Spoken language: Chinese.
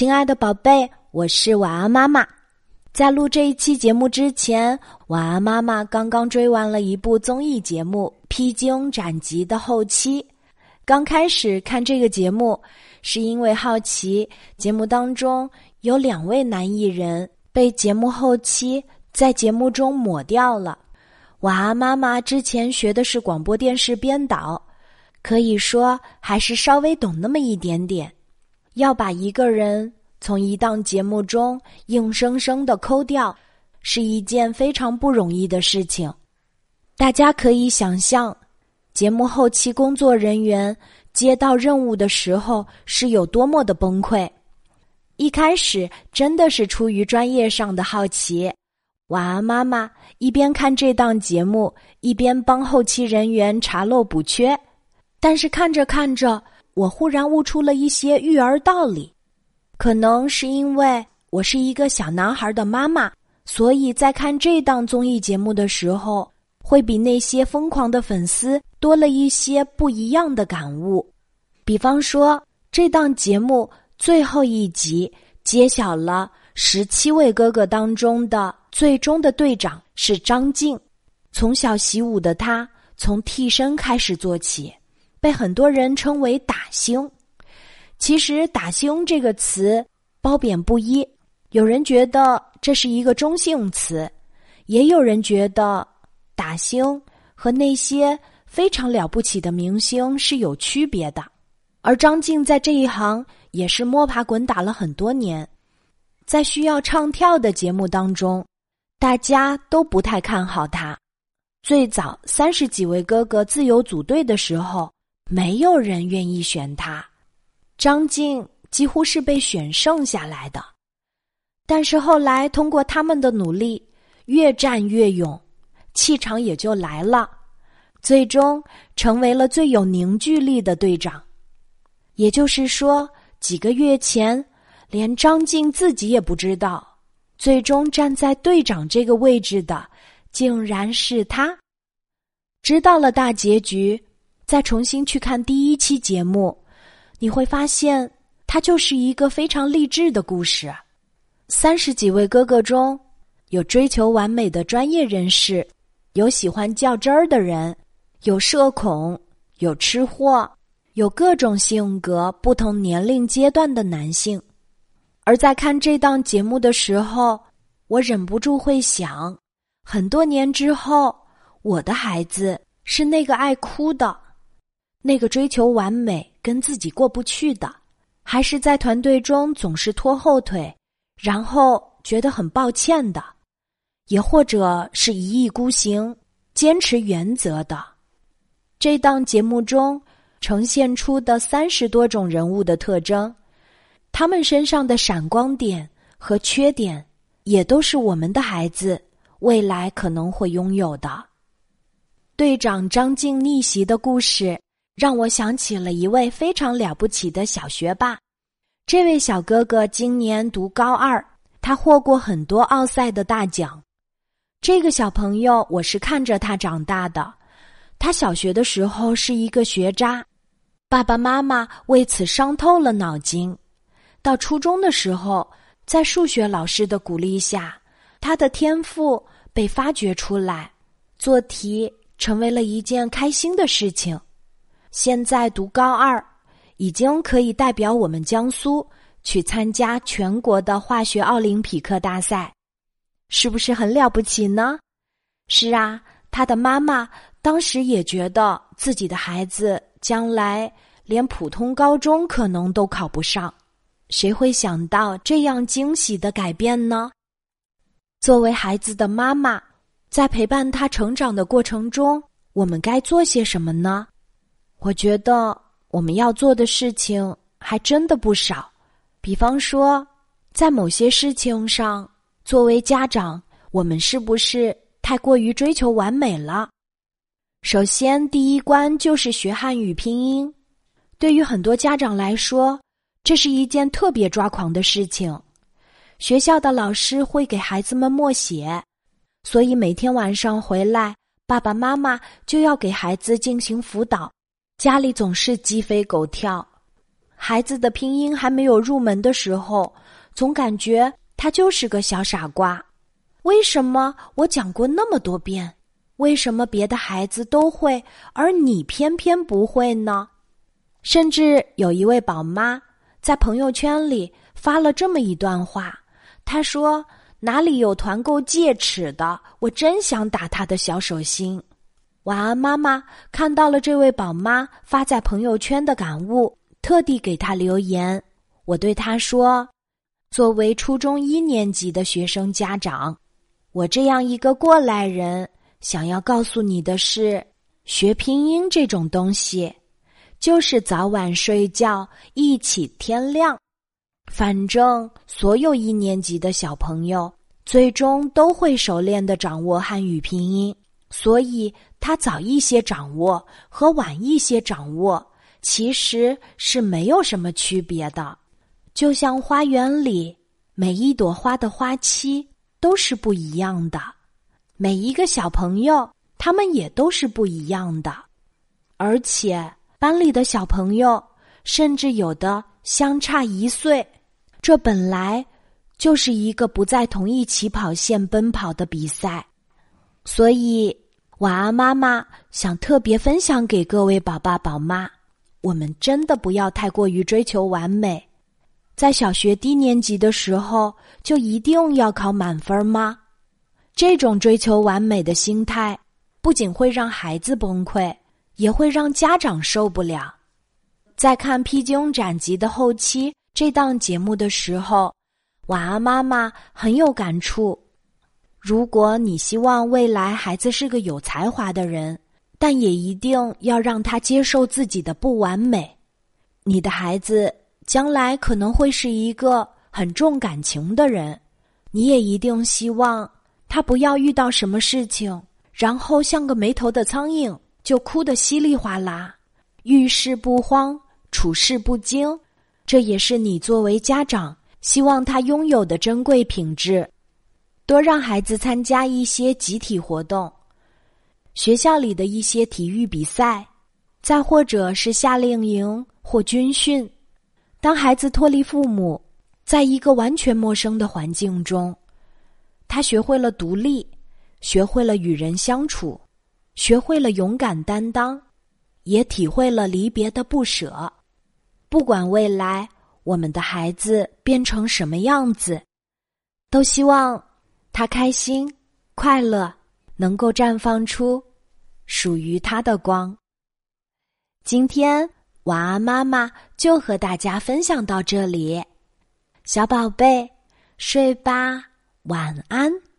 亲爱的宝贝，我是晚安妈妈。在录这一期节目之前，晚安妈妈刚刚追完了一部综艺节目《披荆斩棘》的后期。刚开始看这个节目，是因为好奇节目当中有两位男艺人被节目后期在节目中抹掉了。晚安妈妈之前学的是广播电视编导，可以说还是稍微懂那么一点点。要把一个人从一档节目中硬生生的抠掉，是一件非常不容易的事情。大家可以想象，节目后期工作人员接到任务的时候是有多么的崩溃。一开始真的是出于专业上的好奇，晚安妈妈一边看这档节目，一边帮后期人员查漏补缺。但是看着看着，我忽然悟出了一些育儿道理，可能是因为我是一个小男孩的妈妈，所以在看这档综艺节目的时候，会比那些疯狂的粉丝多了一些不一样的感悟。比方说，这档节目最后一集揭晓了十七位哥哥当中的最终的队长是张晋，从小习武的他，从替身开始做起。被很多人称为“打星”，其实“打星”这个词褒贬不一。有人觉得这是一个中性词，也有人觉得“打星”和那些非常了不起的明星是有区别的。而张静在这一行也是摸爬滚打了很多年，在需要唱跳的节目当中，大家都不太看好他。最早三十几位哥哥自由组队的时候。没有人愿意选他，张静几乎是被选剩下来的。但是后来通过他们的努力，越战越勇，气场也就来了，最终成为了最有凝聚力的队长。也就是说，几个月前，连张静自己也不知道，最终站在队长这个位置的，竟然是他。知道了大结局。再重新去看第一期节目，你会发现它就是一个非常励志的故事。三十几位哥哥中，有追求完美的专业人士，有喜欢较真儿的人，有社恐，有吃货，有各种性格、不同年龄阶段的男性。而在看这档节目的时候，我忍不住会想：很多年之后，我的孩子是那个爱哭的。那个追求完美、跟自己过不去的，还是在团队中总是拖后腿，然后觉得很抱歉的，也或者是一意孤行、坚持原则的。这档节目中呈现出的三十多种人物的特征，他们身上的闪光点和缺点，也都是我们的孩子未来可能会拥有的。队长张静逆袭的故事。让我想起了一位非常了不起的小学霸，这位小哥哥今年读高二，他获过很多奥赛的大奖。这个小朋友，我是看着他长大的。他小学的时候是一个学渣，爸爸妈妈为此伤透了脑筋。到初中的时候，在数学老师的鼓励下，他的天赋被发掘出来，做题成为了一件开心的事情。现在读高二，已经可以代表我们江苏去参加全国的化学奥林匹克大赛，是不是很了不起呢？是啊，他的妈妈当时也觉得自己的孩子将来连普通高中可能都考不上，谁会想到这样惊喜的改变呢？作为孩子的妈妈，在陪伴他成长的过程中，我们该做些什么呢？我觉得我们要做的事情还真的不少，比方说，在某些事情上，作为家长，我们是不是太过于追求完美了？首先，第一关就是学汉语拼音。对于很多家长来说，这是一件特别抓狂的事情。学校的老师会给孩子们默写，所以每天晚上回来，爸爸妈妈就要给孩子进行辅导。家里总是鸡飞狗跳，孩子的拼音还没有入门的时候，总感觉他就是个小傻瓜。为什么我讲过那么多遍？为什么别的孩子都会，而你偏偏不会呢？甚至有一位宝妈在朋友圈里发了这么一段话，她说：“哪里有团购戒尺的？我真想打他的小手心。”晚安，妈妈看到了这位宝妈发在朋友圈的感悟，特地给她留言。我对她说：“作为初中一年级的学生家长，我这样一个过来人。”想要告诉你的是，学拼音这种东西，就是早晚睡觉一起天亮。反正所有一年级的小朋友最终都会熟练的掌握汉语拼音，所以他早一些掌握和晚一些掌握其实是没有什么区别的。就像花园里每一朵花的花期都是不一样的。每一个小朋友，他们也都是不一样的，而且班里的小朋友甚至有的相差一岁，这本来就是一个不在同一起跑线奔跑的比赛。所以，晚安妈妈想特别分享给各位宝爸宝妈：我们真的不要太过于追求完美，在小学低年级的时候就一定要考满分吗？这种追求完美的心态，不仅会让孩子崩溃，也会让家长受不了。在看《披荆斩棘的后期》这档节目的时候，晚安妈妈很有感触。如果你希望未来孩子是个有才华的人，但也一定要让他接受自己的不完美。你的孩子将来可能会是一个很重感情的人，你也一定希望。他不要遇到什么事情，然后像个没头的苍蝇，就哭得稀里哗啦。遇事不慌，处事不惊，这也是你作为家长希望他拥有的珍贵品质。多让孩子参加一些集体活动，学校里的一些体育比赛，再或者是夏令营或军训。当孩子脱离父母，在一个完全陌生的环境中。他学会了独立，学会了与人相处，学会了勇敢担当，也体会了离别的不舍。不管未来我们的孩子变成什么样子，都希望他开心、快乐，能够绽放出属于他的光。今天晚安妈妈就和大家分享到这里，小宝贝，睡吧。晚安。